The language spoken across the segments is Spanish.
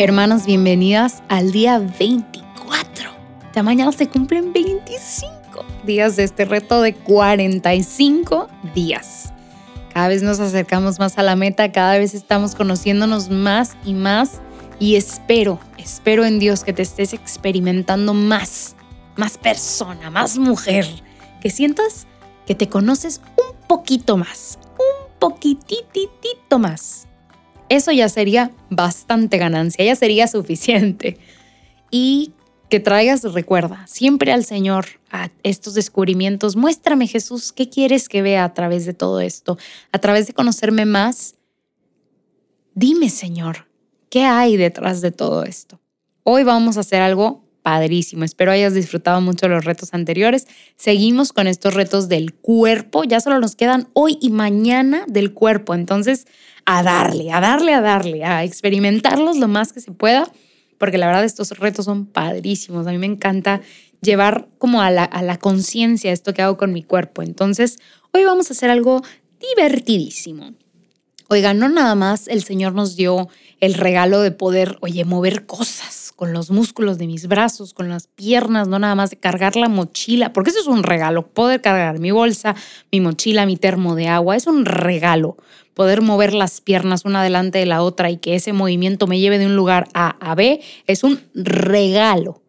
Hermanas, bienvenidas al día 24. Ya mañana se cumplen 25 días de este reto de 45 días. Cada vez nos acercamos más a la meta, cada vez estamos conociéndonos más y más y espero, espero en Dios que te estés experimentando más, más persona, más mujer, que sientas que te conoces un poquito más, poquititito más eso ya sería bastante ganancia, ya sería suficiente. Y que traigas, recuerda, siempre al Señor a estos descubrimientos. Muéstrame, Jesús, qué quieres que vea a través de todo esto, a través de conocerme más. Dime, Señor, ¿qué hay detrás de todo esto? Hoy vamos a hacer algo padrísimo. Espero hayas disfrutado mucho los retos anteriores. Seguimos con estos retos del cuerpo. Ya solo nos quedan hoy y mañana del cuerpo. Entonces, a darle, a darle, a darle, a experimentarlos lo más que se pueda, porque la verdad estos retos son padrísimos. A mí me encanta llevar como a la, a la conciencia esto que hago con mi cuerpo. Entonces, hoy vamos a hacer algo divertidísimo. Oigan, no nada más el Señor nos dio el regalo de poder, oye, mover cosas con los músculos de mis brazos, con las piernas, no nada más de cargar la mochila, porque eso es un regalo, poder cargar mi bolsa, mi mochila, mi termo de agua, es un regalo poder mover las piernas una delante de la otra y que ese movimiento me lleve de un lugar A a B, es un regalo.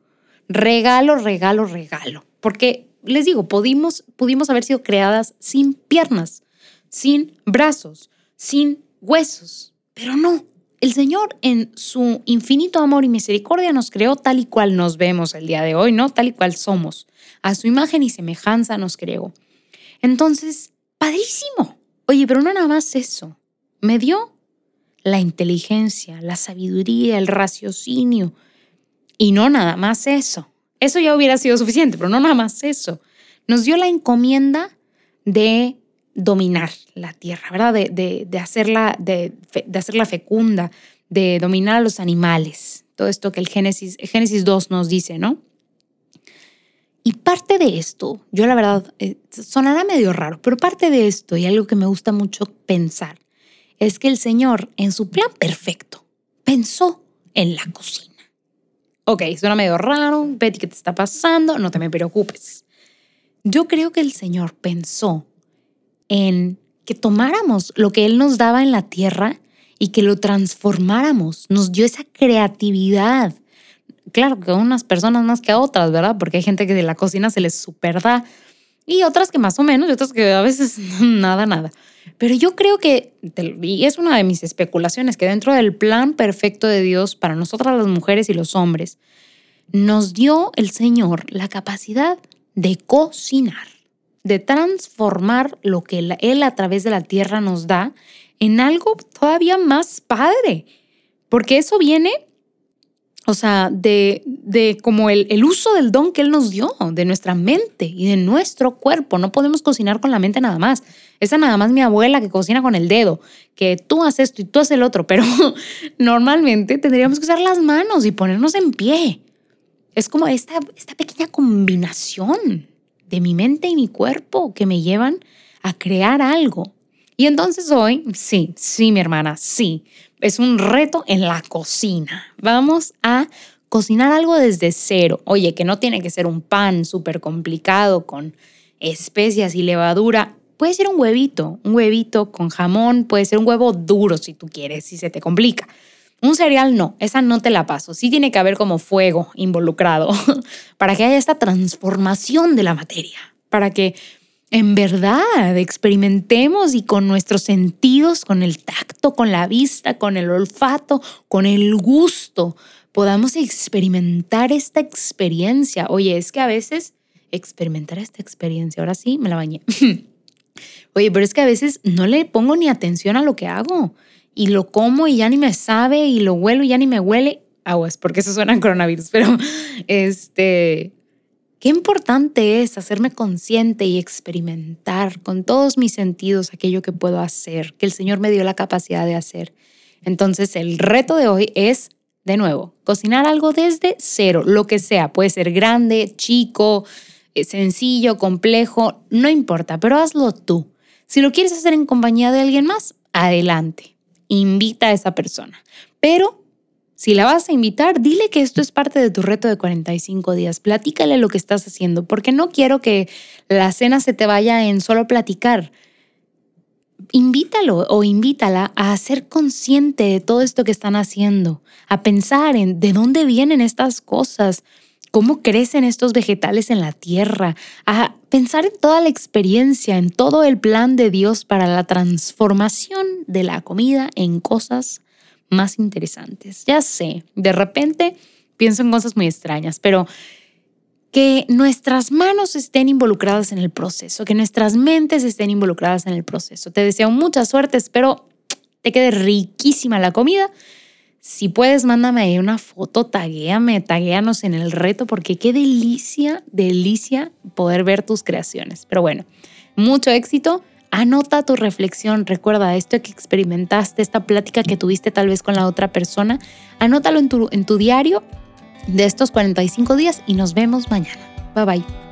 Regalo, regalo, regalo. Porque les digo, pudimos, pudimos haber sido creadas sin piernas, sin brazos, sin huesos, pero no. El Señor en su infinito amor y misericordia nos creó tal y cual nos vemos el día de hoy, ¿no? Tal y cual somos. A su imagen y semejanza nos creó. Entonces, padrísimo. Oye, pero no nada más eso. Me dio la inteligencia, la sabiduría, el raciocinio. Y no nada más eso. Eso ya hubiera sido suficiente, pero no nada más eso. Nos dio la encomienda de dominar la tierra, ¿verdad? De, de, hacerla, de, hacerla fecunda, de dominar a los animales. Todo esto que el Génesis, Génesis 2 nos dice, ¿no? Y parte de esto, yo la verdad, eh, sonará medio raro, pero parte de esto y algo que me gusta mucho pensar es que el Señor, en su plan perfecto, pensó en la cocina. Ok, suena medio raro, Betty, ¿qué te está pasando? No te me preocupes. Yo creo que el Señor pensó en que tomáramos lo que Él nos daba en la tierra y que lo transformáramos. Nos dio esa creatividad, claro que a unas personas más que a otras, ¿verdad? Porque hay gente que de la cocina se les super da y otras que más o menos y otras que a veces nada, nada. Pero yo creo que, y es una de mis especulaciones, que dentro del plan perfecto de Dios para nosotras las mujeres y los hombres, nos dio el Señor la capacidad de cocinar, de transformar lo que Él a través de la tierra nos da en algo todavía más padre. Porque eso viene o sea, de, de como el, el, uso del don que Él nos dio, de nuestra mente y de nuestro cuerpo. No podemos cocinar con la mente nada más. Esa nada más mi abuela que cocina con el dedo, que tú haces esto y tú haces el otro, pero normalmente tendríamos que usar las manos y ponernos en pie. Es como esta, esta pequeña combinación de mi mente y mi cuerpo que me llevan a crear algo. Y entonces hoy, sí, sí, mi hermana, sí, es un reto en la cocina. Vamos a cocinar algo desde cero. Oye, que no tiene que ser un pan súper complicado con especias y levadura. Puede ser un huevito, un huevito con jamón, puede ser un huevo duro si tú quieres, si se te complica. Un cereal no, esa no te la paso. Sí tiene que haber como fuego involucrado para que haya esta transformación de la materia, para que en verdad experimentemos y con nuestros sentidos, con el tacto, con la vista, con el olfato, con el gusto, podamos experimentar esta experiencia. Oye, es que a veces experimentar esta experiencia, ahora sí, me la bañé. Oye, pero es que a veces no le pongo ni atención a lo que hago y lo como y ya ni me sabe y lo huelo y ya ni me huele. Aguas, porque eso suena a coronavirus, pero este, Qué importante es hacerme consciente y experimentar con todos mis sentidos aquello que puedo hacer, que el Señor me dio la capacidad de hacer. Entonces el reto de hoy es, de nuevo, cocinar algo desde cero, lo que sea. Puede ser grande, chico, eh, sencillo, complejo, no importa, pero hazlo tú. Si lo quieres hacer en compañía de alguien más, adelante, invita a esa persona. Pero si la vas a invitar, dile que esto es parte de tu reto de 45 días. Platícale lo que estás haciendo, porque no quiero que la cena se te vaya en solo platicar. Invítalo o invítala a ser consciente de todo esto que están haciendo, a pensar en de dónde vienen estas cosas, cómo crecen estos vegetales en la tierra, a pensar en toda la experiencia, en todo el plan de Dios para la transformación de la comida en cosas más interesantes. Ya sé, de repente pienso en cosas muy extrañas, pero que nuestras manos estén involucradas en el proceso, que nuestras mentes estén involucradas en el proceso. Te deseo mucha suerte, espero te quede riquísima la comida si puedes, mándame una foto, taguéame, taguéanos en el reto, porque qué delicia, delicia poder ver tus creaciones. Pero bueno, mucho éxito. Anota tu reflexión, recuerda esto que experimentaste, esta plática que tuviste tal vez con la otra persona, anótalo en tu, en tu diario de estos 45 días y nos vemos mañana. Bye bye.